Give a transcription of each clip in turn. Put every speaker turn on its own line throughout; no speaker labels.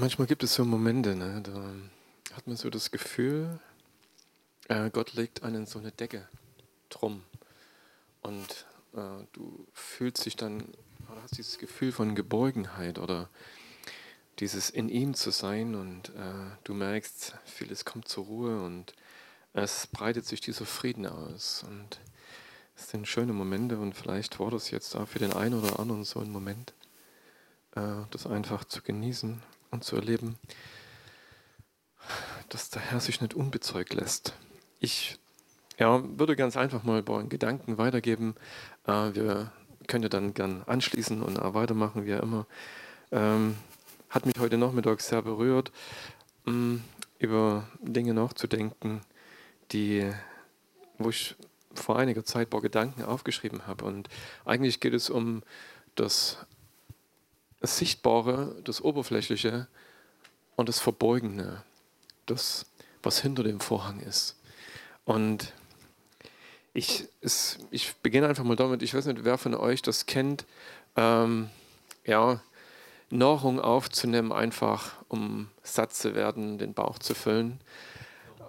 Manchmal gibt es so Momente, ne, da hat man so das Gefühl, äh, Gott legt einen so eine Decke drum. Und äh, du fühlst dich dann, oder hast dieses Gefühl von Geborgenheit oder dieses in ihm zu sein und äh, du merkst, vieles kommt zur Ruhe und es breitet sich dieser Frieden aus. Und es sind schöne Momente und vielleicht war das jetzt auch für den einen oder anderen so ein Moment, äh, das einfach zu genießen und zu erleben, dass der Herr sich nicht unbezeugt lässt. Ich ja, würde ganz einfach mal ein paar Gedanken weitergeben. Äh, wir können ja dann gern anschließen und auch weitermachen, wie immer. Ähm, hat mich heute Nachmittag sehr berührt, mm, über Dinge nachzudenken, die, wo ich vor einiger Zeit ein paar Gedanken aufgeschrieben habe. Und eigentlich geht es um das das Sichtbare, das Oberflächliche und das Verbeugene, das, was hinter dem Vorhang ist. Und ich, es, ich beginne einfach mal damit, ich weiß nicht, wer von euch das kennt, ähm, ja, Nahrung aufzunehmen, einfach um satt zu werden, den Bauch zu füllen.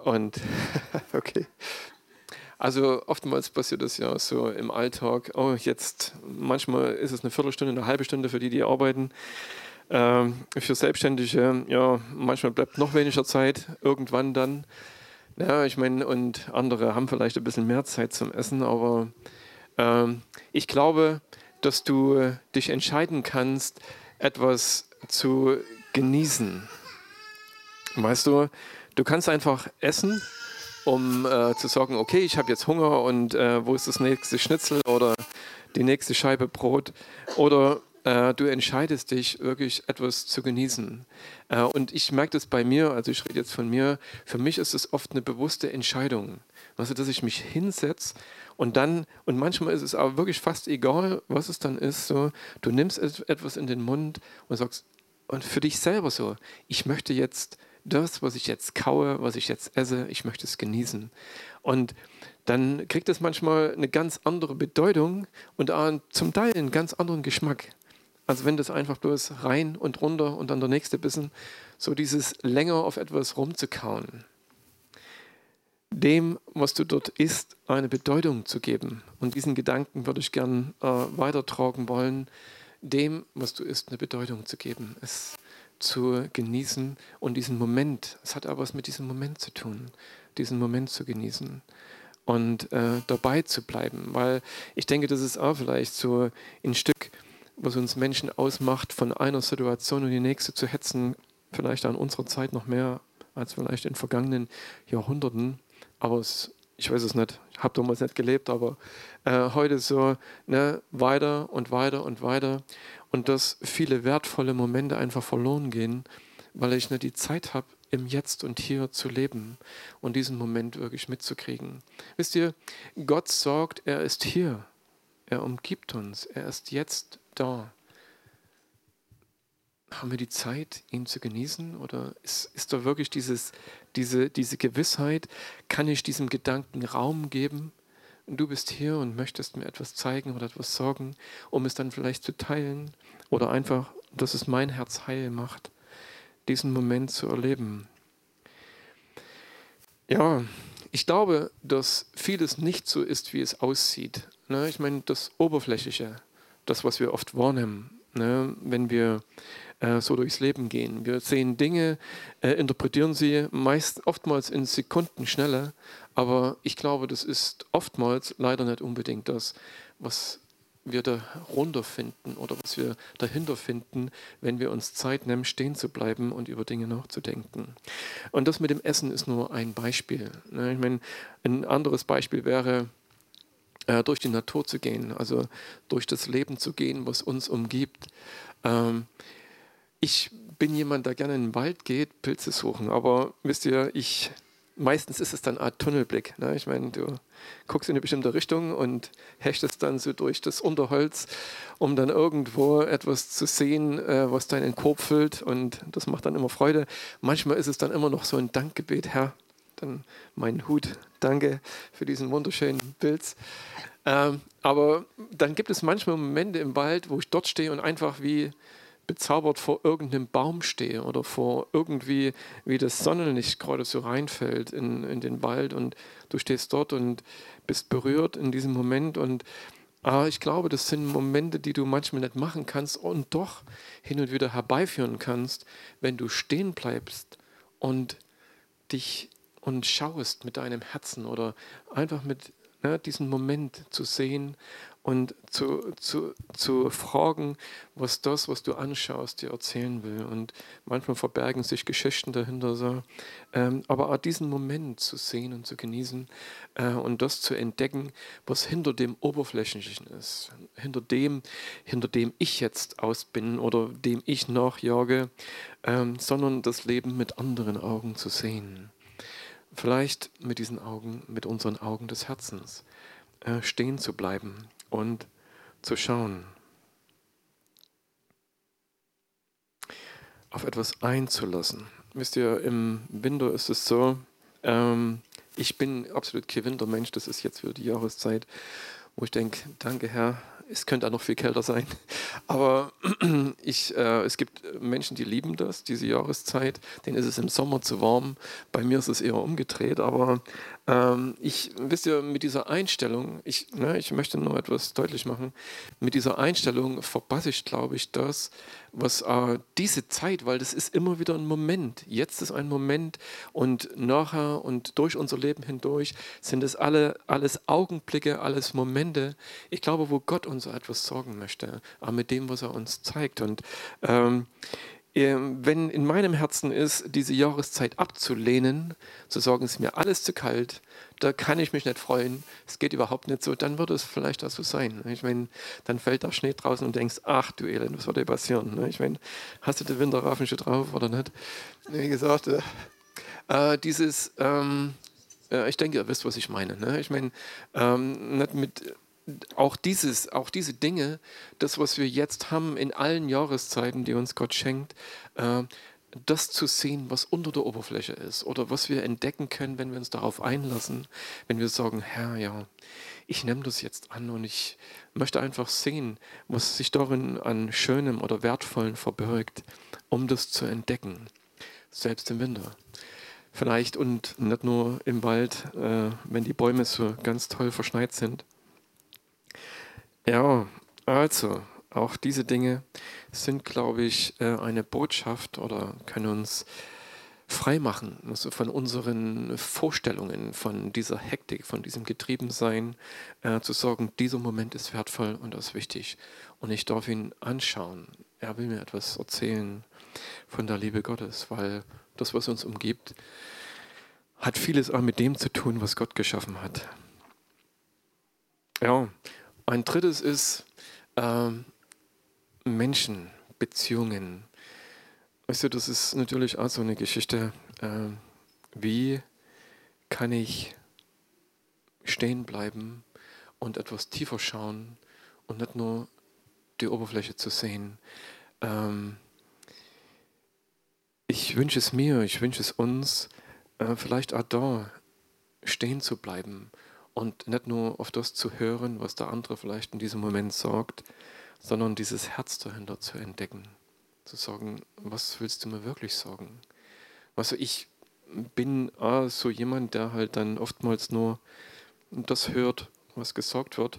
Und okay, also oftmals passiert das ja so im Alltag. Oh, jetzt manchmal ist es eine Viertelstunde, eine halbe Stunde für die, die arbeiten. Ähm, für Selbstständige, ja, manchmal bleibt noch weniger Zeit, irgendwann dann. Ja, ich meine, und andere haben vielleicht ein bisschen mehr Zeit zum Essen, aber ähm, ich glaube, dass du dich entscheiden kannst, etwas zu genießen. Weißt du, du kannst einfach essen um äh, zu sagen, okay, ich habe jetzt Hunger und äh, wo ist das nächste Schnitzel oder die nächste Scheibe Brot? Oder äh, du entscheidest dich wirklich etwas zu genießen. Äh, und ich merke das bei mir, also ich rede jetzt von mir, für mich ist es oft eine bewusste Entscheidung. Also, dass ich mich hinsetze und dann, und manchmal ist es aber wirklich fast egal, was es dann ist, so, du nimmst etwas in den Mund und sagst, und für dich selber so, ich möchte jetzt das, was ich jetzt kaue, was ich jetzt esse, ich möchte es genießen. Und dann kriegt es manchmal eine ganz andere Bedeutung und zum Teil einen ganz anderen Geschmack. als wenn das einfach bloß rein und runter und dann der nächste Bissen, so dieses länger auf etwas rumzukauen. Dem, was du dort isst, eine Bedeutung zu geben. Und diesen Gedanken würde ich gern äh, weitertragen wollen, dem, was du isst, eine Bedeutung zu geben. Es zu genießen und diesen Moment, es hat aber was mit diesem Moment zu tun, diesen Moment zu genießen und äh, dabei zu bleiben, weil ich denke, das ist auch vielleicht so ein Stück, was uns Menschen ausmacht, von einer Situation in die nächste zu hetzen, vielleicht an unserer Zeit noch mehr als vielleicht in vergangenen Jahrhunderten, aber es, ich weiß es nicht, ich habe damals nicht gelebt, aber äh, heute so ne, weiter und weiter und weiter und dass viele wertvolle Momente einfach verloren gehen, weil ich nicht die Zeit habe, im Jetzt und Hier zu leben und diesen Moment wirklich mitzukriegen. Wisst ihr, Gott sorgt, er ist hier, er umgibt uns, er ist jetzt da. Haben wir die Zeit, ihn zu genießen? Oder ist, ist da wirklich dieses, diese, diese Gewissheit, kann ich diesem Gedanken Raum geben? Du bist hier und möchtest mir etwas zeigen oder etwas sorgen, um es dann vielleicht zu teilen oder einfach, dass es mein Herz heil macht, diesen Moment zu erleben. Ja, ich glaube, dass vieles nicht so ist, wie es aussieht. Ne? Ich meine, das Oberflächliche, das, was wir oft wahrnehmen, ne? wenn wir äh, so durchs Leben gehen. Wir sehen Dinge, äh, interpretieren sie meist oftmals in Sekunden schneller, aber ich glaube, das ist oftmals leider nicht unbedingt das, was wir darunter finden oder was wir dahinter finden, wenn wir uns Zeit nehmen, stehen zu bleiben und über Dinge nachzudenken. Und das mit dem Essen ist nur ein Beispiel. Ne? Ich meine, ein anderes Beispiel wäre, äh, durch die Natur zu gehen, also durch das Leben zu gehen, was uns umgibt. Ich bin jemand, der gerne in den Wald geht, Pilze suchen, aber wisst ihr, ich meistens ist es dann eine Art Tunnelblick. Ne? Ich meine, du guckst in eine bestimmte Richtung und hechtest dann so durch das Unterholz, um dann irgendwo etwas zu sehen, äh, was deinen Korb füllt und das macht dann immer Freude. Manchmal ist es dann immer noch so ein Dankgebet, Herr, dann mein Hut, danke für diesen wunderschönen Bild. Ähm, aber dann gibt es manchmal Momente im Wald, wo ich dort stehe und einfach wie bezaubert vor irgendeinem Baum stehe oder vor irgendwie, wie das Sonnenlicht gerade so reinfällt in, in den Wald und du stehst dort und bist berührt in diesem Moment und aber ich glaube, das sind Momente, die du manchmal nicht machen kannst und doch hin und wieder herbeiführen kannst, wenn du stehen bleibst und dich und schaust mit deinem Herzen oder einfach mit ne, diesen Moment zu sehen und zu, zu, zu fragen, was das, was du anschaust, dir erzählen will. Und manchmal verbergen sich Geschichten dahinter. So. Ähm, aber auch diesen Moment zu sehen und zu genießen äh, und das zu entdecken, was hinter dem Oberflächlichen ist, hinter dem, hinter dem ich jetzt aus bin oder dem ich nachjage, ähm, sondern das Leben mit anderen Augen zu sehen. Vielleicht mit diesen Augen, mit unseren Augen des Herzens äh, stehen zu bleiben und zu schauen, auf etwas einzulassen. Wisst ihr, im Winter ist es so, ähm, ich bin absolut kein Wintermensch, das ist jetzt wieder die Jahreszeit, wo ich denke, danke Herr, es könnte auch noch viel kälter sein. Aber ich, äh, es gibt Menschen, die lieben das, diese Jahreszeit. Denen ist es im Sommer zu warm. Bei mir ist es eher umgedreht. Aber ähm, ich, wisst ihr, mit dieser Einstellung, ich, ne, ich möchte nur etwas deutlich machen, mit dieser Einstellung verpasse ich, glaube ich, das, was äh, diese Zeit, weil das ist immer wieder ein Moment. Jetzt ist ein Moment und nachher und durch unser Leben hindurch sind es alle, alles Augenblicke, alles Momente. Ich glaube, wo Gott uns etwas sorgen möchte, auch mit dem, was er uns zeigt. Und ähm, wenn in meinem Herzen ist, diese Jahreszeit abzulehnen, zu sagen, es ist mir alles zu kalt, da kann ich mich nicht freuen, es geht überhaupt nicht so, dann würde es vielleicht auch so sein. Ich meine, dann fällt da Schnee draußen und denkst, ach du Elend, was wird dir passieren? Ich meine, hast du den Winterraffen schon drauf oder nicht? Wie gesagt, äh, äh dieses, ähm, äh, ich denke, ihr wisst, was ich meine. Ne? Ich meine, ähm, nicht mit auch, dieses, auch diese Dinge, das, was wir jetzt haben in allen Jahreszeiten, die uns Gott schenkt, äh, das zu sehen, was unter der Oberfläche ist oder was wir entdecken können, wenn wir uns darauf einlassen, wenn wir sagen, Herr, ja, ich nehme das jetzt an und ich möchte einfach sehen, was sich darin an Schönem oder Wertvollen verbirgt, um das zu entdecken, selbst im Winter. Vielleicht und nicht nur im Wald, äh, wenn die Bäume so ganz toll verschneit sind, ja, also auch diese Dinge sind, glaube ich, äh, eine Botschaft oder können uns freimachen also von unseren Vorstellungen, von dieser Hektik, von diesem Getriebensein, äh, zu sagen, dieser Moment ist wertvoll und das ist wichtig und ich darf ihn anschauen. Er will mir etwas erzählen von der Liebe Gottes, weil das, was uns umgibt, hat vieles auch mit dem zu tun, was Gott geschaffen hat. Ja, ein drittes ist äh, Menschen. Weißt du, das ist natürlich auch so eine Geschichte. Äh, wie kann ich stehen bleiben und etwas tiefer schauen und nicht nur die Oberfläche zu sehen? Ähm, ich wünsche es mir, ich wünsche es uns, äh, vielleicht auch da stehen zu bleiben und nicht nur auf das zu hören, was der andere vielleicht in diesem Moment sagt, sondern dieses Herz dahinter zu entdecken. Zu sagen, was willst du mir wirklich sagen? Also ich bin ah, so jemand, der halt dann oftmals nur das hört, was gesagt wird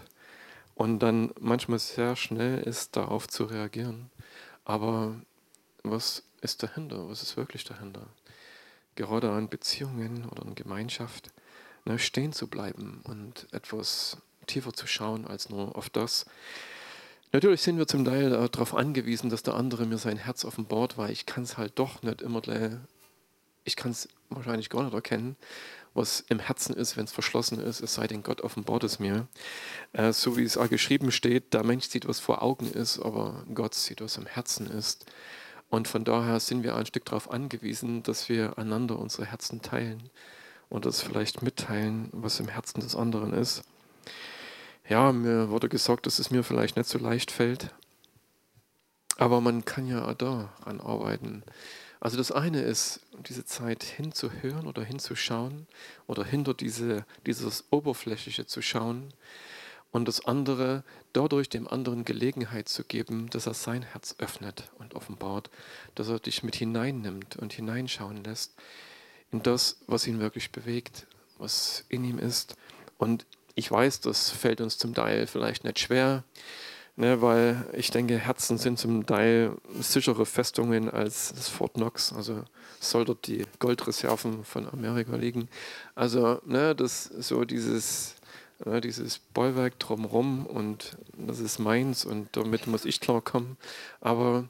und dann manchmal sehr schnell ist, darauf zu reagieren. Aber was ist dahinter? Was ist wirklich dahinter? Gerade an Beziehungen oder an Gemeinschaft ne, stehen zu bleiben und etwas tiefer zu schauen als nur auf das. Natürlich sind wir zum Teil darauf angewiesen, dass der andere mir sein Herz offenbart, weil ich kann es halt doch nicht immer, ich kann es wahrscheinlich gar nicht erkennen, was im Herzen ist, wenn es verschlossen ist, es sei denn, Gott offenbart es mir. Äh, so wie es auch geschrieben steht, der Mensch sieht, was vor Augen ist, aber Gott sieht, was im Herzen ist. Und von daher sind wir ein Stück darauf angewiesen, dass wir einander unsere Herzen teilen und das vielleicht mitteilen, was im Herzen des anderen ist. Ja, mir wurde gesagt, dass es mir vielleicht nicht so leicht fällt, aber man kann ja daran arbeiten. Also das eine ist, diese Zeit hinzuhören oder hinzuschauen oder hinter diese, dieses Oberflächliche zu schauen und das andere dadurch dem anderen Gelegenheit zu geben, dass er sein Herz öffnet und offenbart, dass er dich mit hineinnimmt und hineinschauen lässt in das, was ihn wirklich bewegt, was in ihm ist. Und ich weiß, das fällt uns zum Teil vielleicht nicht schwer, ne, weil ich denke, Herzen sind zum Teil sichere Festungen als das Fort Knox. Also soll dort die Goldreserven von Amerika liegen. Also ne, das so dieses ja, dieses Bollwerk drumherum und das ist meins und damit muss ich klarkommen. Aber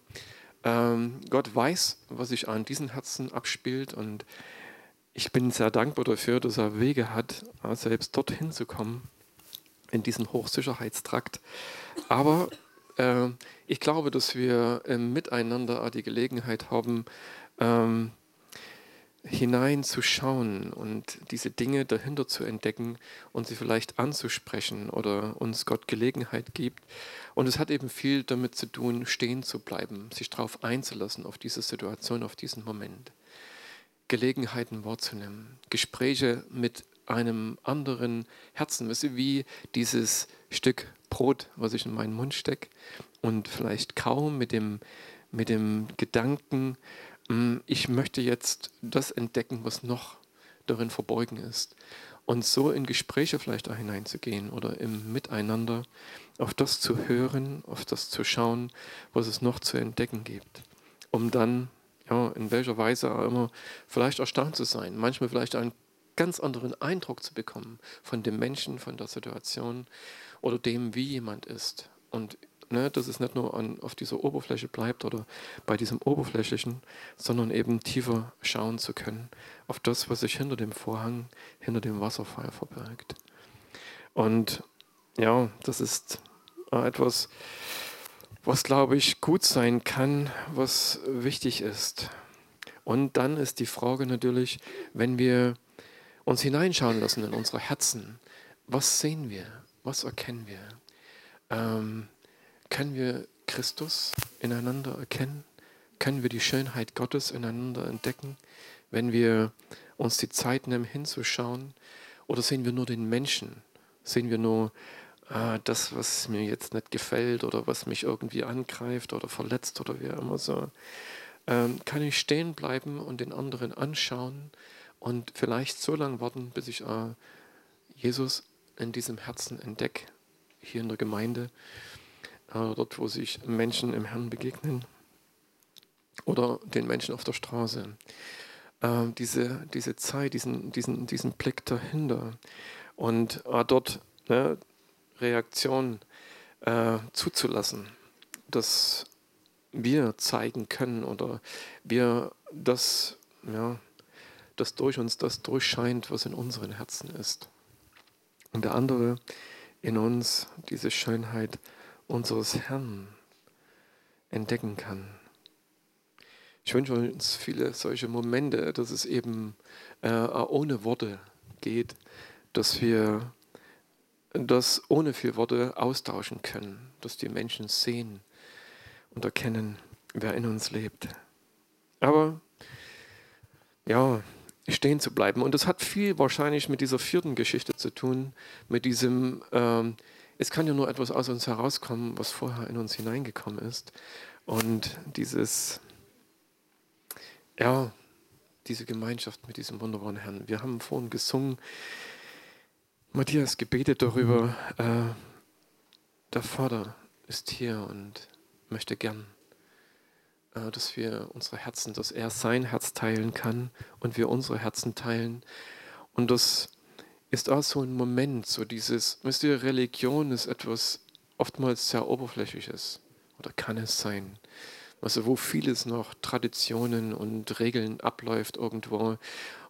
ähm, Gott weiß, was sich an diesen Herzen abspielt und ich bin sehr dankbar dafür, dass er Wege hat, selbst dorthin zu kommen, in diesen Hochsicherheitstrakt. Aber äh, ich glaube, dass wir im Miteinander die Gelegenheit haben, ähm, hineinzuschauen und diese Dinge dahinter zu entdecken und sie vielleicht anzusprechen oder uns Gott Gelegenheit gibt. Und es hat eben viel damit zu tun, stehen zu bleiben, sich darauf einzulassen, auf diese Situation, auf diesen Moment. Gelegenheiten wahrzunehmen, Gespräche mit einem anderen Herzen, wie dieses Stück Brot, was ich in meinen Mund stecke und vielleicht kaum mit dem, mit dem Gedanken, Mm, ich möchte jetzt das entdecken, was noch darin verborgen ist. Und so in Gespräche vielleicht da hineinzugehen oder im Miteinander auf das zu hören, auf das zu schauen, was es noch zu entdecken gibt. Um dann, ja, in welcher Weise auch immer, vielleicht erstaunt zu sein, manchmal vielleicht einen ganz anderen Eindruck zu bekommen von dem Menschen, von der Situation oder dem, wie jemand ist. Und ne, dass es nicht nur an, auf dieser Oberfläche bleibt oder bei diesem Oberflächlichen, sondern eben tiefer schauen zu können auf das, was sich hinter dem Vorhang, hinter dem Wasserfall verbirgt. Und ja, das ist äh, etwas, was, glaube ich, gut sein kann, was wichtig ist. Und dann ist die Frage natürlich, wenn wir uns hineinschauen lassen in unsere Herzen, was sehen wir, was erkennen wir? Ähm, können wir Christus ineinander erkennen? Können wir die Schönheit Gottes ineinander entdecken, wenn wir uns die Zeit nehmen, hinzuschauen? Oder sehen wir nur den Menschen? Sehen wir nur äh, das, was mir jetzt nicht gefällt oder was mich irgendwie angreift oder verletzt oder wie immer so? Ähm, kann ich stehen bleiben und den anderen anschauen und vielleicht so lange warten, bis ich äh, Jesus in diesem Herzen entdecke, hier in der Gemeinde? äh, dort wo sich Menschen im Herrn begegnen oder den Menschen auf der Straße. Äh, diese, diese Zeit, diesen, diesen, diesen Blick dahinter und äh, dort ne, Reaktion äh, zuzulassen, dass wir zeigen können oder wir das, ja, dass durch uns das durchscheint, was in unseren Herzen ist. Und der andere in uns diese Schönheit unseres Herrn entdecken kann. Ich wünsche uns viele solche Momente, dass es eben äh, ohne Worte geht, dass wir das ohne viel Worte austauschen können, dass die Menschen sehen und erkennen, wer in uns lebt. Aber ja, stehen zu bleiben. Und das hat viel wahrscheinlich mit dieser vierten Geschichte zu tun, mit diesem ähm, es kann ja nur etwas aus uns herauskommen, was vorher in uns hineingekommen ist. Und dieses, ja, diese Gemeinschaft mit diesem wunderbaren Herrn. Wir haben vorhin gesungen, Matthias gebetet darüber, äh, der Vater ist hier und möchte gern, äh, dass wir unsere Herzen, dass er sein Herz teilen kann und wir unsere Herzen teilen. Und das ist auch so ein Moment, so dieses, wisst ihr, Religion ist etwas oftmals sehr Oberflächliches oder kann es sein. Also wo vieles noch Traditionen und Regeln abläuft irgendwo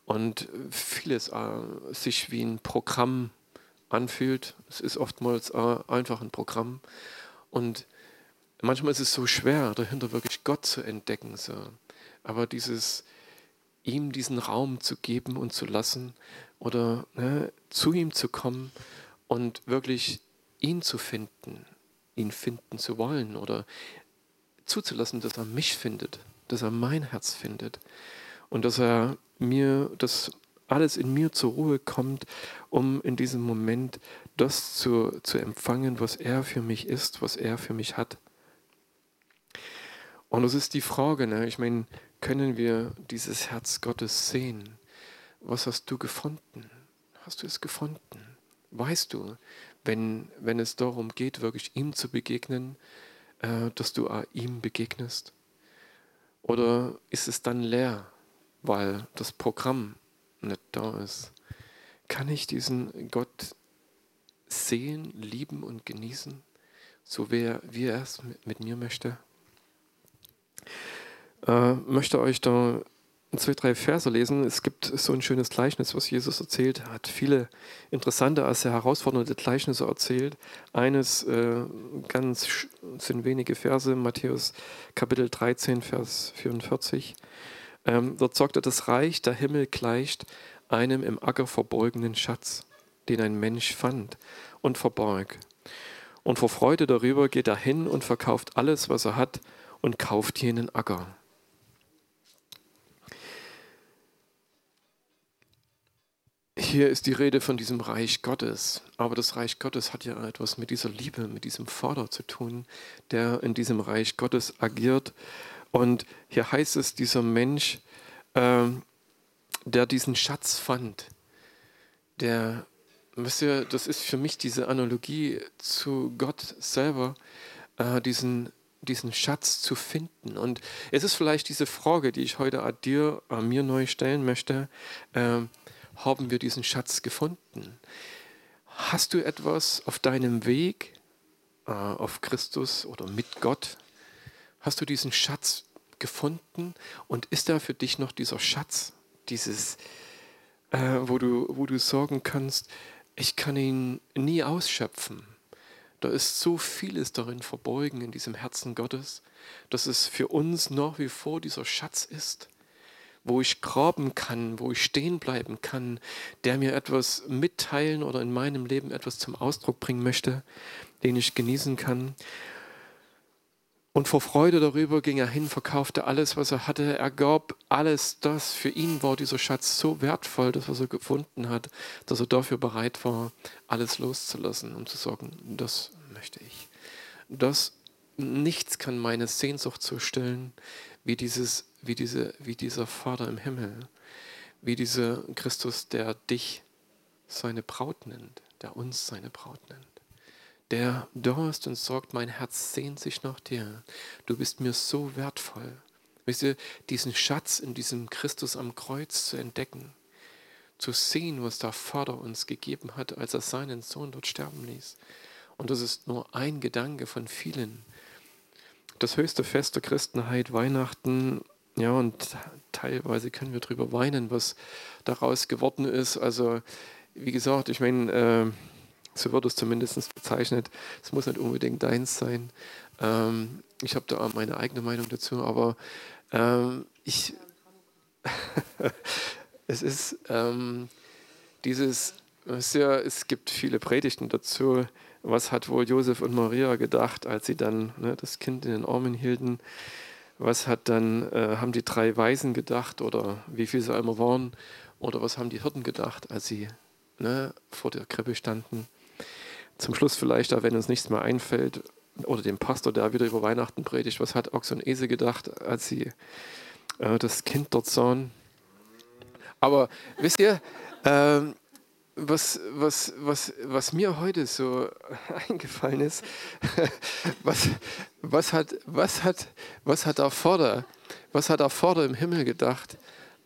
und vieles äh, sich wie ein Programm anfühlt. Es ist oftmals äh, einfach ein Programm und manchmal ist es so schwer, dahinter wirklich Gott zu entdecken. So. Aber dieses ihm diesen Raum zu geben und zu lassen oder ne, zu ihm zu kommen und wirklich ihn zu finden, ihn finden zu wollen oder zuzulassen, dass er mich findet, dass er mein Herz findet und dass er mir das alles in mir zur Ruhe kommt, um in diesem Moment das zu, zu empfangen, was er für mich ist, was er für mich hat. Und es ist die Frage, ne? ich meine, können wir dieses Herz Gottes sehen? Was hast du gefunden? Hast du es gefunden? Weißt du, wenn, wenn es darum geht, wirklich ihm zu begegnen, äh, dass du ihm begegnest? Oder ist es dann leer, weil das Programm nicht da ist? Kann ich diesen Gott sehen, lieben und genießen, so wie er, wie er es mit mir möchte? Äh, möchte euch da zwei, drei Verse lesen. Es gibt so ein schönes Gleichnis, was Jesus erzählt. Er hat viele interessante, als er herausfordernde Gleichnisse erzählt. Eines, äh, ganz sind wenige Verse, Matthäus Kapitel 13, Vers 44. Ähm, dort sagt er, das Reich der Himmel gleicht einem im Acker verborgenen Schatz, den ein Mensch fand und verborg. Und vor Freude darüber geht er hin und verkauft alles, was er hat, und kauft jenen Acker. Hier ist die Rede von diesem Reich Gottes. Aber das Reich Gottes hat ja etwas mit dieser Liebe, mit diesem Vater zu tun, der in diesem Reich Gottes agiert. Und hier heißt es, dieser Mensch, äh, der diesen Schatz fand, der, wisst ihr, das ist für mich diese Analogie zu Gott selber, äh, diesen, diesen Schatz zu finden. Und es ist vielleicht diese Frage, die ich heute an dir, an mir neu stellen möchte. Äh, haben wir diesen Schatz gefunden. Hast du etwas auf deinem Weg äh, auf Christus oder mit Gott? Hast du diesen Schatz gefunden und ist da für dich noch dieser Schatz, dieses, äh, wo, du, wo du sagen kannst, ich kann ihn nie ausschöpfen. Da ist so vieles darin verborgen in diesem Herzen Gottes, dass es für uns nach wie vor dieser Schatz ist wo ich graben kann, wo ich stehen bleiben kann, der mir etwas mitteilen oder in meinem Leben etwas zum Ausdruck bringen möchte, den ich genießen kann. Und vor Freude darüber ging er hin, verkaufte alles, was er hatte. Er gab alles das. Für ihn war dieser Schatz so wertvoll, das, was er gefunden hat, dass er dafür bereit war, alles loszulassen, um zu sagen, das möchte ich. Das, nichts kann meine Sehnsucht so stillen, wie, dieses, wie, diese, wie dieser Vater im Himmel, wie dieser Christus, der dich seine Braut nennt, der uns seine Braut nennt, der da ist und sagt, mein Herz sehnt sich nach dir, du bist mir so wertvoll. Wisst ihr, diesen Schatz in diesem Christus am Kreuz zu entdecken, zu sehen, was der Vater uns gegeben hat, als er seinen Sohn dort sterben ließ. Und das ist nur ein Gedanke von vielen, das höchste Fest der Christenheit, Weihnachten, ja, und teilweise können wir darüber weinen, was daraus geworden ist. Also, wie gesagt, ich meine, äh, so wird es zumindest bezeichnet. Es muss nicht unbedingt deins sein. Ähm, ich habe da meine eigene Meinung dazu, aber ähm, ich, es ist ähm, dieses, ja, es gibt viele Predigten dazu was hat wohl Josef und Maria gedacht, als sie dann ne, das Kind in den Armen hielten? Was hat dann, äh, haben die drei Weisen gedacht oder wie viele sie einmal waren? Oder was haben die Hirten gedacht, als sie ne, vor der Krippe standen? Zum Schluss vielleicht, wenn uns nichts mehr einfällt, oder dem Pastor, der wieder über Weihnachten predigt, was hat Ochs und Ese gedacht, als sie äh, das Kind dort sahen? Aber wisst ihr, ähm, was, was, was, was mir heute so eingefallen ist, was, was, hat, was, hat, was hat der Vater, was hat der Vater im Himmel gedacht,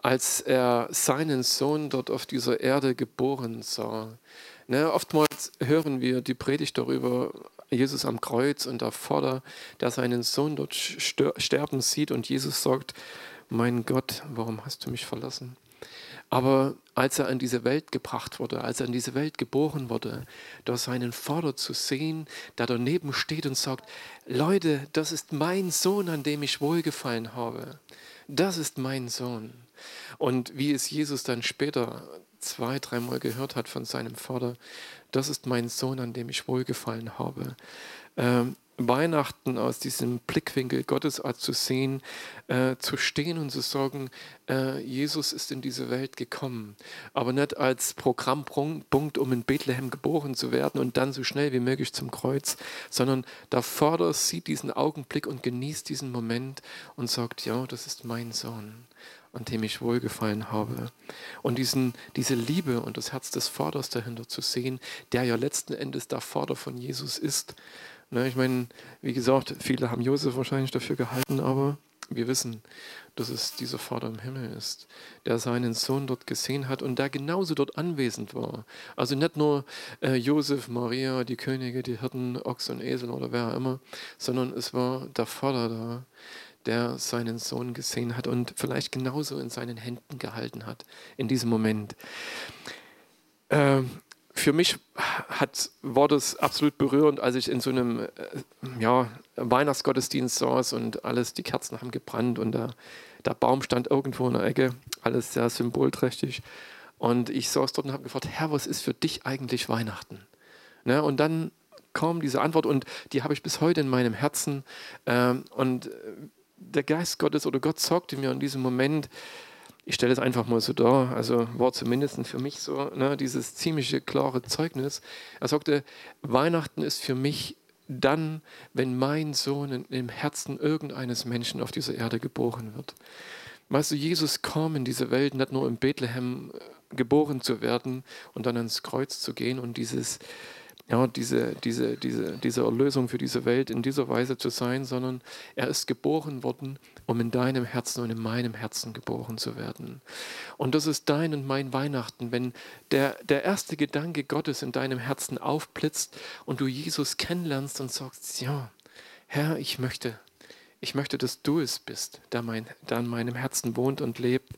als er seinen Sohn dort auf dieser Erde geboren sah? Ne, oftmals hören wir die Predigt darüber, Jesus am Kreuz und der Vater, der seinen Sohn dort sterben sieht und Jesus sagt, mein Gott, warum hast du mich verlassen? Aber als er in diese Welt gebracht wurde, als er in diese Welt geboren wurde, da seinen Vater zu sehen, der daneben steht und sagt, Leute, das ist mein Sohn, an dem ich wohlgefallen habe. Das ist mein Sohn. Und wie es Jesus dann später zwei, dreimal gehört hat von seinem Vater, das ist mein Sohn, an dem ich wohlgefallen habe. Ähm, Weihnachten aus diesem Blickwinkel Gottes zu sehen, äh, zu stehen und zu sagen, äh, Jesus ist in diese Welt gekommen, aber nicht als Programmpunkt, um in Bethlehem geboren zu werden und dann so schnell wie möglich zum Kreuz, sondern der Vater sieht diesen Augenblick und genießt diesen Moment und sagt, ja, das ist mein Sohn an dem ich wohlgefallen habe. Und diesen, diese Liebe und das Herz des Vaters dahinter zu sehen, der ja letzten Endes der Vater von Jesus ist. Ne, ich meine, wie gesagt, viele haben Josef wahrscheinlich dafür gehalten, aber wir wissen, dass es dieser Vater im Himmel ist, der seinen Sohn dort gesehen hat und der genauso dort anwesend war. Also nicht nur äh, Josef, Maria, die Könige, die Hirten, Ochs und Esel oder wer auch immer, sondern es war der Vater da, der seinen Sohn gesehen hat und vielleicht genauso in seinen Händen gehalten hat in diesem Moment. Ähm, für mich hat, war das absolut berührend, als ich in so einem äh, ja, Weihnachtsgottesdienst saß und alles, die Kerzen haben gebrannt und der, der Baum stand irgendwo in der Ecke, alles sehr symbolträchtig. Und ich saß dort und habe gefragt, Herr, was ist für dich eigentlich Weihnachten? Ne? Und dann kam diese Antwort und die habe ich bis heute in meinem Herzen. Ähm, und der Geist Gottes oder Gott sorgte mir in diesem Moment, ich stelle es einfach mal so dar, also war zumindest für mich so, ne, dieses ziemliche klare Zeugnis. Er sagte, Weihnachten ist für mich dann, wenn mein Sohn im Herzen irgendeines Menschen auf dieser Erde geboren wird. Weißt du, Jesus kam in diese Welt nicht nur in Bethlehem äh, geboren zu werden und dann ans Kreuz zu gehen und dieses ja, diese, diese, diese, diese Erlösung für diese Welt in dieser Weise zu sein, sondern er ist geboren worden, um in deinem Herzen und in meinem Herzen geboren zu werden. Und das ist dein und mein Weihnachten, wenn der, der erste Gedanke Gottes in deinem Herzen aufblitzt und du Jesus kennenlernst und sagst, ja, Herr, ich möchte, ich möchte, dass du es bist, der, mein, der in meinem Herzen wohnt und lebt.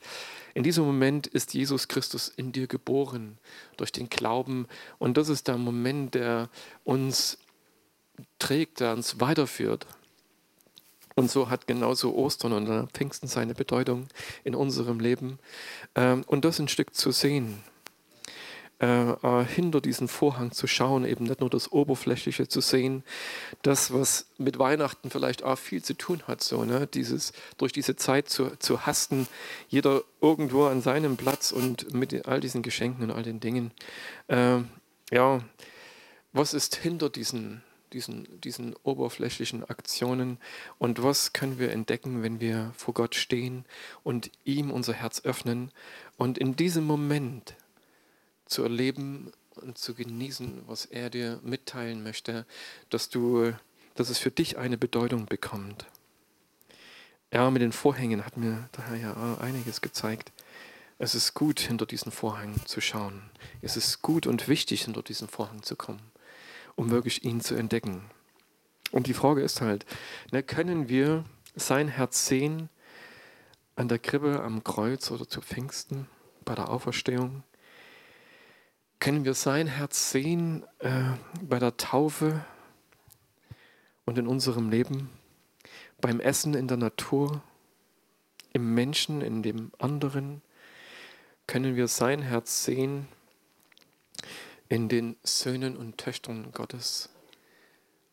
In diesem Moment ist Jesus Christus in dir geboren durch den Glauben. Und das ist der Moment, der uns trägt, der uns weiterführt. Und so hat genauso Ostern und Pfingsten seine Bedeutung in unserem Leben. Ähm, und das ein Stück zu sehen äh, äh, hinter diesen Vorhang zu schauen, eben nicht nur das Oberflächliche zu sehen, das, was mit Weihnachten vielleicht auch viel zu tun hat, so, ne? dieses, durch diese Zeit zu, zu hasten, jeder irgendwo an seinem Platz und mit all diesen Geschenken und all den Dingen. Äh, ja, was ist hinter diesen, diesen, diesen oberflächlichen Aktionen und was können wir entdecken, wenn wir vor Gott stehen und ihm unser Herz öffnen und in diesem Moment zu erleben und zu genießen, was er dir mitteilen möchte, dass du, dass es für dich eine Bedeutung bekommt. Ja, mit den Vorhängen hat mir daher ja einiges gezeigt. Es ist gut, hinter diesen Vorhang zu schauen. Es ist gut und wichtig, hinter diesen Vorhang zu kommen, um wirklich ihn zu entdecken. Und die Frage ist halt, ne, können wir sein Herz sehen an der Krippe, am Kreuz oder zu Pfingsten, bei der Auferstehung? Können wir sein Herz sehen äh, bei der Taufe und in unserem Leben, beim Essen in der Natur, im Menschen, in dem anderen, können wir sein Herz sehen in den Söhnen und Töchtern Gottes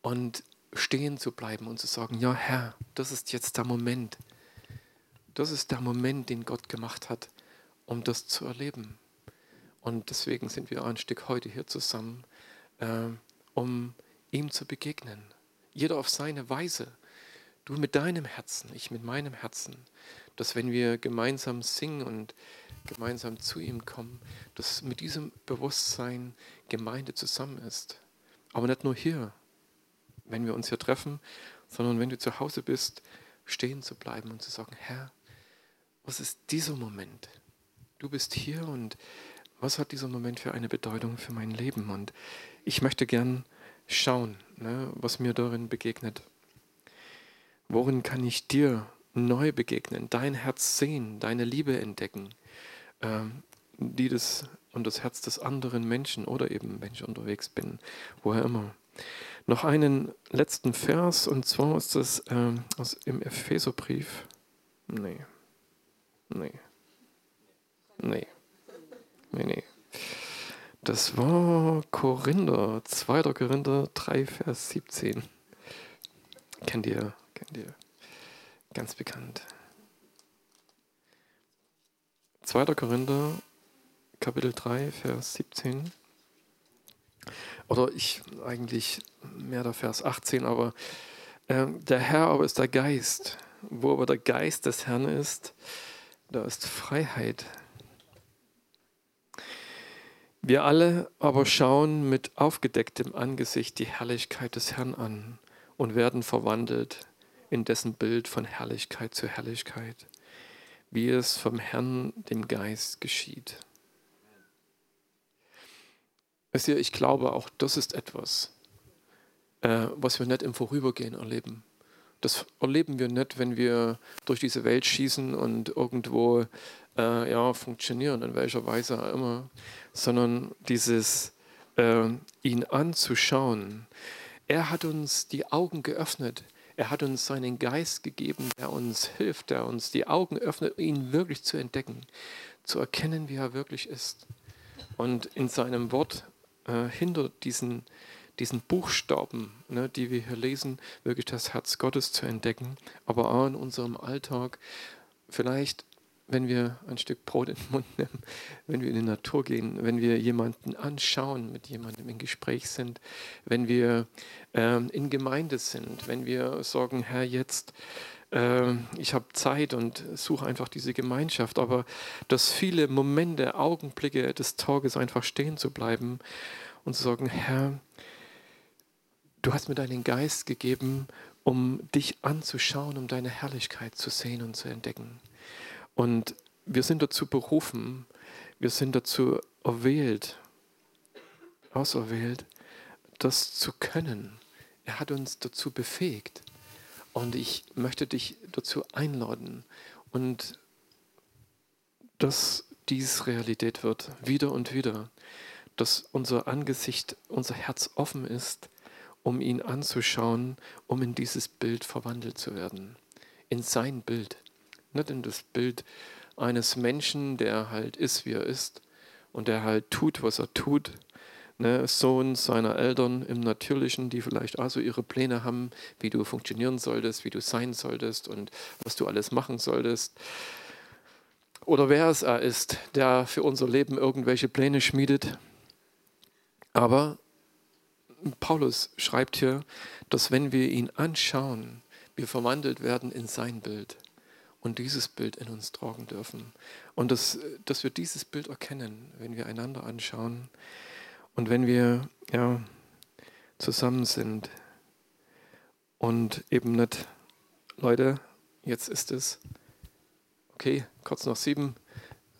und stehen zu bleiben und zu sagen, ja Herr, das ist jetzt der Moment. Das ist der Moment, den Gott gemacht hat, um das zu erleben. Und deswegen sind wir ein Stück heute hier zusammen, äh, um ihm zu begegnen. Jeder auf seine Weise. Du mit deinem Herzen, ich mit meinem Herzen. Dass wenn wir gemeinsam singen und gemeinsam zu ihm kommen, dass mit diesem Bewusstsein Gemeinde zusammen ist. Aber nicht nur hier, wenn wir uns hier treffen, sondern wenn du zu Hause bist, stehen zu bleiben und zu sagen, Herr, was ist dieser Moment? Du bist hier und was hat dieser Moment für eine Bedeutung für mein Leben? Und ich möchte gern schauen, ne, was mir darin begegnet. Worin kann ich dir neu begegnen, dein Herz sehen, deine Liebe entdecken, ähm, die des und das Herz des anderen Menschen oder eben, wenn ich unterwegs bin, woher immer. Noch einen letzten Vers und zwar ist das ähm, aus, im Epheserbrief. Nee. Nee. Nee. Nee, nee. Das war Korinther, 2. Korinther 3, Vers 17. Kennt ihr, kennt ihr. Ganz bekannt. 2. Korinther, Kapitel 3, Vers 17. Oder ich eigentlich mehr der Vers 18, aber äh, der Herr aber ist der Geist. Wo aber der Geist des Herrn ist, da ist Freiheit. Wir alle aber schauen mit aufgedecktem Angesicht die Herrlichkeit des Herrn an und werden verwandelt in dessen Bild von Herrlichkeit zu Herrlichkeit, wie es vom Herrn, dem Geist, geschieht. Wisst ihr, ich glaube, auch das ist etwas, äh, was wir nicht im Vorübergehen erleben. Das erleben wir nicht, wenn wir durch diese Welt schießen und irgendwo äh, ja, funktionieren, in welcher Weise auch immer, sondern dieses äh, ihn anzuschauen. Er hat uns die Augen geöffnet. Er hat uns seinen Geist gegeben, der uns hilft, der uns die Augen öffnet, ihn wirklich zu entdecken, zu erkennen, wie er wirklich ist. Und in seinem Wort äh, hinter diesen diesen Buchstaben, ne, die wir hier lesen, wirklich das Herz Gottes zu entdecken, aber auch in unserem Alltag, vielleicht, wenn wir ein Stück Brot in den Mund nehmen, wenn wir in die Natur gehen, wenn wir jemanden anschauen, mit jemandem im Gespräch sind, wenn wir ähm, in Gemeinde sind, wenn wir sagen, Herr, jetzt ähm, ich habe Zeit und suche einfach diese Gemeinschaft, aber dass viele Momente, Augenblicke des Tages einfach stehen zu bleiben und zu sagen, Herr, Du hast mir deinen Geist gegeben, um dich anzuschauen, um deine Herrlichkeit zu sehen und zu entdecken. Und wir sind dazu berufen, wir sind dazu erwählt, auserwählt, das zu können. Er hat uns dazu befähigt. Und ich möchte dich dazu einladen und dass dies Realität wird, wieder und wieder, dass unser Angesicht, unser Herz offen ist um ihn anzuschauen, um in dieses Bild verwandelt zu werden. In sein Bild. Nicht in das Bild eines Menschen, der halt ist, wie er ist und der halt tut, was er tut. Ne, Sohn seiner Eltern im Natürlichen, die vielleicht also ihre Pläne haben, wie du funktionieren solltest, wie du sein solltest und was du alles machen solltest. Oder wer es er ist, der für unser Leben irgendwelche Pläne schmiedet. Aber Paulus schreibt hier, dass wenn wir ihn anschauen, wir verwandelt werden in sein Bild und dieses Bild in uns tragen dürfen. Und dass, dass wir dieses Bild erkennen, wenn wir einander anschauen und wenn wir ja, zusammen sind und eben nicht, Leute, jetzt ist es, okay, kurz nach sieben,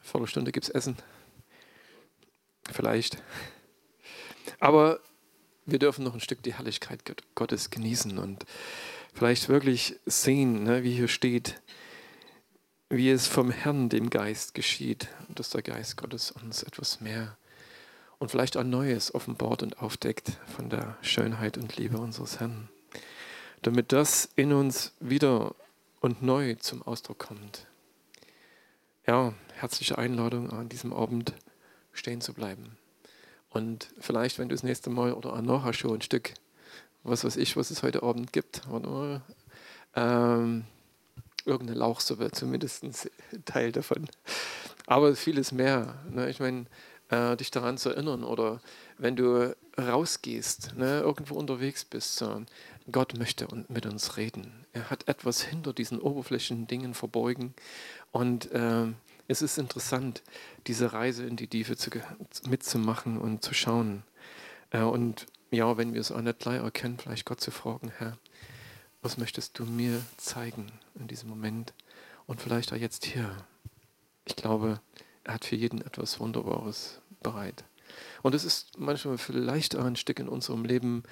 Viertelstunde gibt es Essen. Vielleicht. Aber wir dürfen noch ein Stück die Herrlichkeit Gottes genießen und vielleicht wirklich sehen, ne, wie hier steht, wie es vom Herrn, dem Geist, geschieht, dass der Geist Gottes uns etwas mehr und vielleicht ein Neues offenbart und aufdeckt von der Schönheit und Liebe unseres Herrn, damit das in uns wieder und neu zum Ausdruck kommt. Ja, herzliche Einladung an diesem Abend stehen zu bleiben. Und vielleicht, wenn du das nächste Mal oder nachher schon ein Stück, was weiß ich, was es heute Abend gibt, ähm, irgendeine Lauchsuppe, zumindest ein Teil davon. Aber vieles mehr. Ne? Ich meine, äh, dich daran zu erinnern oder wenn du rausgehst, ne, irgendwo unterwegs bist, so, Gott möchte mit uns reden. Er hat etwas hinter diesen oberflächlichen Dingen verborgen und äh, es ist interessant, diese Reise in die Tiefe zu, mitzumachen und zu schauen. Äh, und ja, wenn wir es auch nicht gleich erkennen, vielleicht Gott zu fragen, Herr, was möchtest du mir zeigen in diesem Moment? Und vielleicht auch jetzt hier. Ich glaube, er hat für jeden etwas Wunderbares bereit. Und es ist manchmal vielleicht auch ein Stück in unserem Leben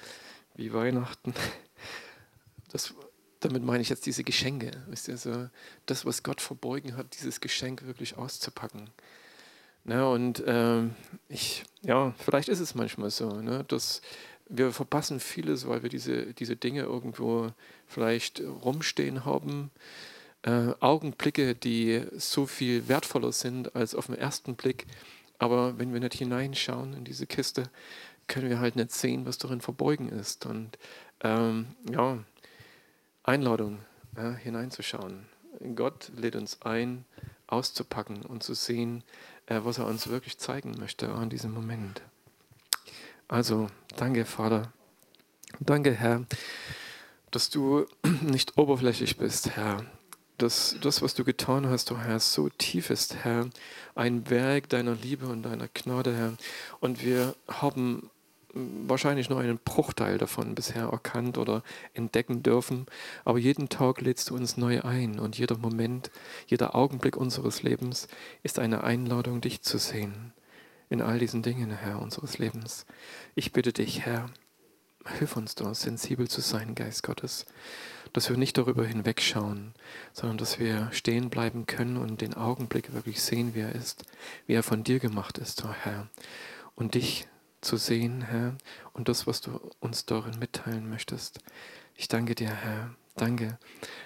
wie Weihnachten. Das damit meine ich jetzt diese Geschenke. Wisst ihr, so das, was Gott verborgen hat, dieses Geschenk wirklich auszupacken. Ne, und ähm, ich, ja, vielleicht ist es manchmal so, ne, dass wir verpassen vieles, weil wir diese, diese Dinge irgendwo vielleicht rumstehen haben. Äh, Augenblicke, die so viel wertvoller sind als auf den ersten Blick. Aber wenn wir nicht hineinschauen in diese Kiste, können wir halt nicht sehen, was darin verborgen ist. Und ähm, ja, Einladung, ja, hineinzuschauen. Gott lädt uns ein, auszupacken und zu sehen, äh, was er uns wirklich zeigen möchte in diesem Moment. Also, danke, Vater. Danke, Herr, dass du nicht oberflächlich bist, Herr. Dass das, was du getan hast, oh Herr, so tief ist, Herr. Ein Werk deiner Liebe und deiner Gnade, Herr. Und wir haben wahrscheinlich nur einen Bruchteil davon bisher erkannt oder entdecken dürfen. Aber jeden Tag lädst du uns neu ein und jeder Moment, jeder Augenblick unseres Lebens ist eine Einladung, dich zu sehen. In all diesen Dingen, Herr, unseres Lebens. Ich bitte dich, Herr, hilf uns da, sensibel zu sein, Geist Gottes, dass wir nicht darüber hinwegschauen, sondern dass wir stehen bleiben können und den Augenblick wirklich sehen, wie er ist, wie er von dir gemacht ist, oh Herr, und dich zu sehen, Herr, und das, was du uns darin mitteilen möchtest. Ich danke dir, Herr. Danke,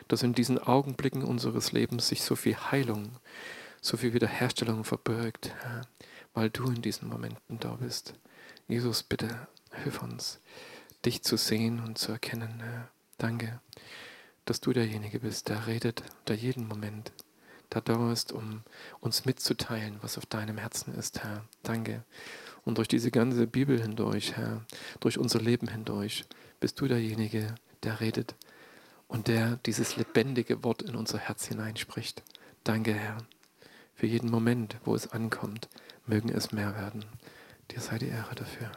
dass in diesen Augenblicken unseres Lebens sich so viel Heilung, so viel Wiederherstellung verbirgt, Herr, weil du in diesen Momenten da bist. Jesus, bitte hilf uns, dich zu sehen und zu erkennen. Danke, dass du derjenige bist, der redet, der jeden Moment der da ist, um uns mitzuteilen, was auf deinem Herzen ist, Herr. Danke. Und durch diese ganze Bibel hindurch, Herr, durch unser Leben hindurch, bist du derjenige, der redet und der dieses lebendige Wort in unser Herz hineinspricht. Danke, Herr, für jeden Moment, wo es ankommt, mögen es mehr werden. Dir sei die Ehre dafür.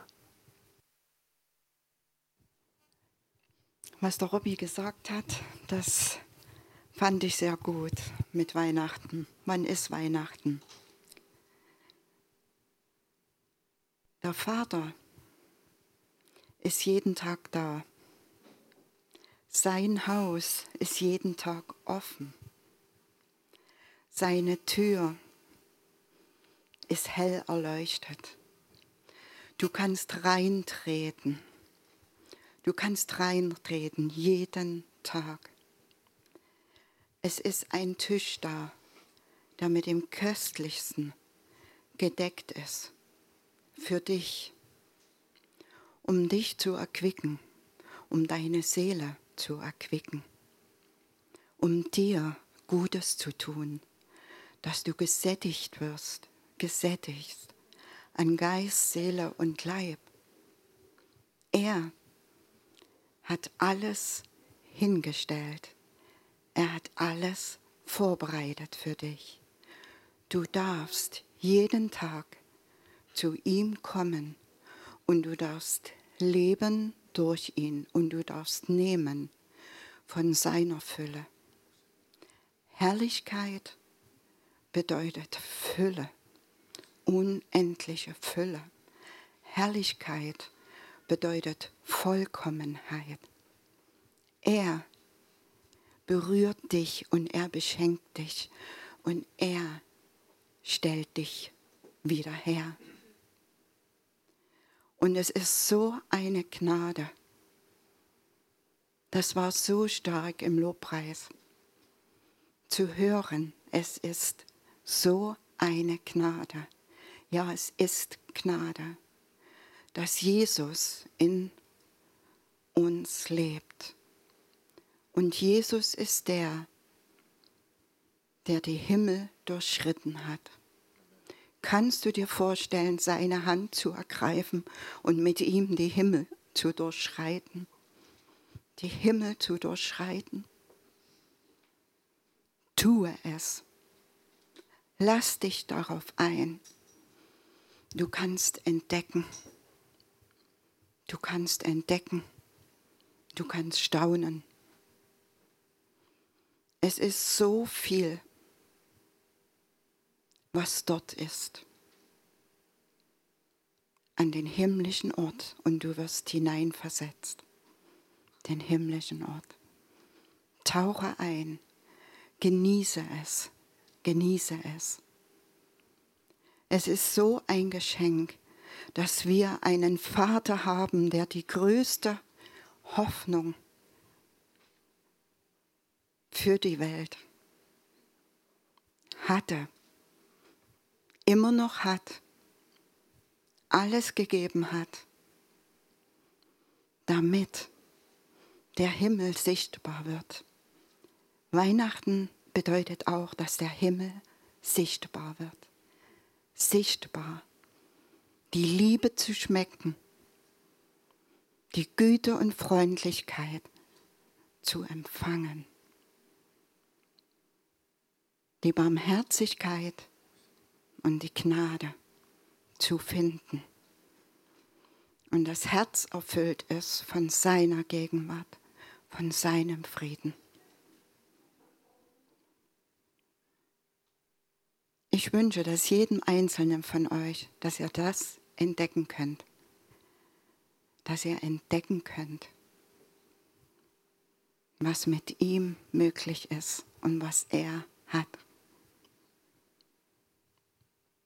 Was der Robby gesagt hat, das fand ich sehr gut mit Weihnachten. Wann ist Weihnachten? Der Vater ist jeden Tag da. Sein Haus ist jeden Tag offen. Seine Tür ist hell erleuchtet. Du kannst reintreten. Du kannst reintreten jeden Tag. Es ist ein Tisch da, der mit dem Köstlichsten gedeckt ist für dich, um dich zu erquicken, um deine Seele zu erquicken, um dir Gutes zu tun, dass du gesättigt wirst, gesättigt an Geist, Seele und Leib. Er hat alles hingestellt. Er hat alles vorbereitet für dich. Du darfst jeden Tag zu ihm kommen und du darfst leben durch ihn und du darfst nehmen von seiner Fülle. Herrlichkeit bedeutet Fülle, unendliche Fülle. Herrlichkeit bedeutet Vollkommenheit. Er berührt dich und er beschenkt dich und er stellt dich wieder her. Und es ist so eine Gnade. Das war so stark im Lobpreis zu hören. Es ist so eine Gnade. Ja, es ist Gnade, dass Jesus in uns lebt. Und Jesus ist der, der die Himmel durchschritten hat. Kannst du dir vorstellen, seine Hand zu ergreifen und mit ihm die Himmel zu durchschreiten? Die Himmel zu durchschreiten? Tue es. Lass dich darauf ein. Du kannst entdecken. Du kannst entdecken. Du kannst staunen. Es ist so viel was dort ist, an den himmlischen Ort und du wirst hineinversetzt, den himmlischen Ort. Tauche ein, genieße es, genieße es. Es ist so ein Geschenk, dass wir einen Vater haben, der die größte Hoffnung für die Welt hatte immer noch hat, alles gegeben hat, damit der Himmel sichtbar wird. Weihnachten bedeutet auch, dass der Himmel sichtbar wird. Sichtbar. Die Liebe zu schmecken. Die Güte und Freundlichkeit zu empfangen. Die Barmherzigkeit und die Gnade zu finden. Und das Herz erfüllt ist von seiner Gegenwart, von seinem Frieden. Ich wünsche dass jedem Einzelnen von euch, dass ihr das entdecken könnt. Dass ihr entdecken könnt, was mit ihm möglich ist und was er hat.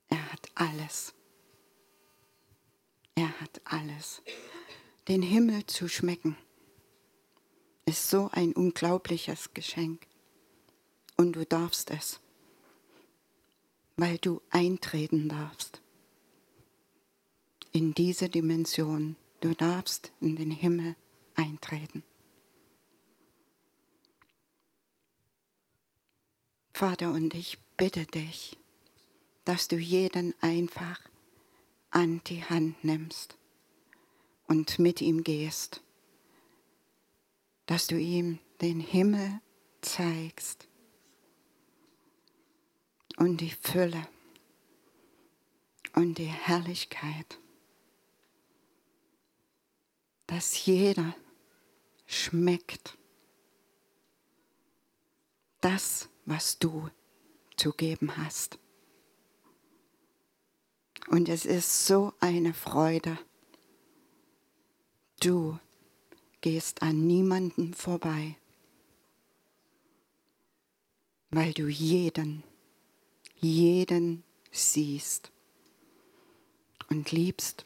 Er hat alles. Er hat alles. Den Himmel zu schmecken ist so ein unglaubliches Geschenk. Und du darfst es weil du eintreten darfst in diese Dimension. Du darfst in den Himmel eintreten. Vater, und ich bitte dich, dass du jeden einfach an die Hand nimmst und mit ihm gehst, dass du ihm den Himmel zeigst und die Fülle und die Herrlichkeit, dass jeder schmeckt das, was du zu geben hast. Und es ist so eine Freude. Du gehst an niemanden vorbei, weil du jeden jeden siehst und liebst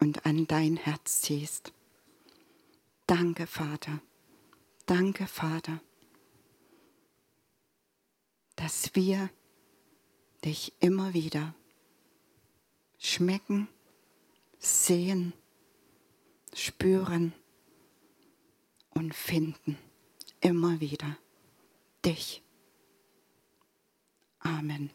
und an dein Herz ziehst. Danke, Vater. Danke, Vater, dass wir dich immer wieder schmecken, sehen, spüren und finden. Immer wieder dich. Amen.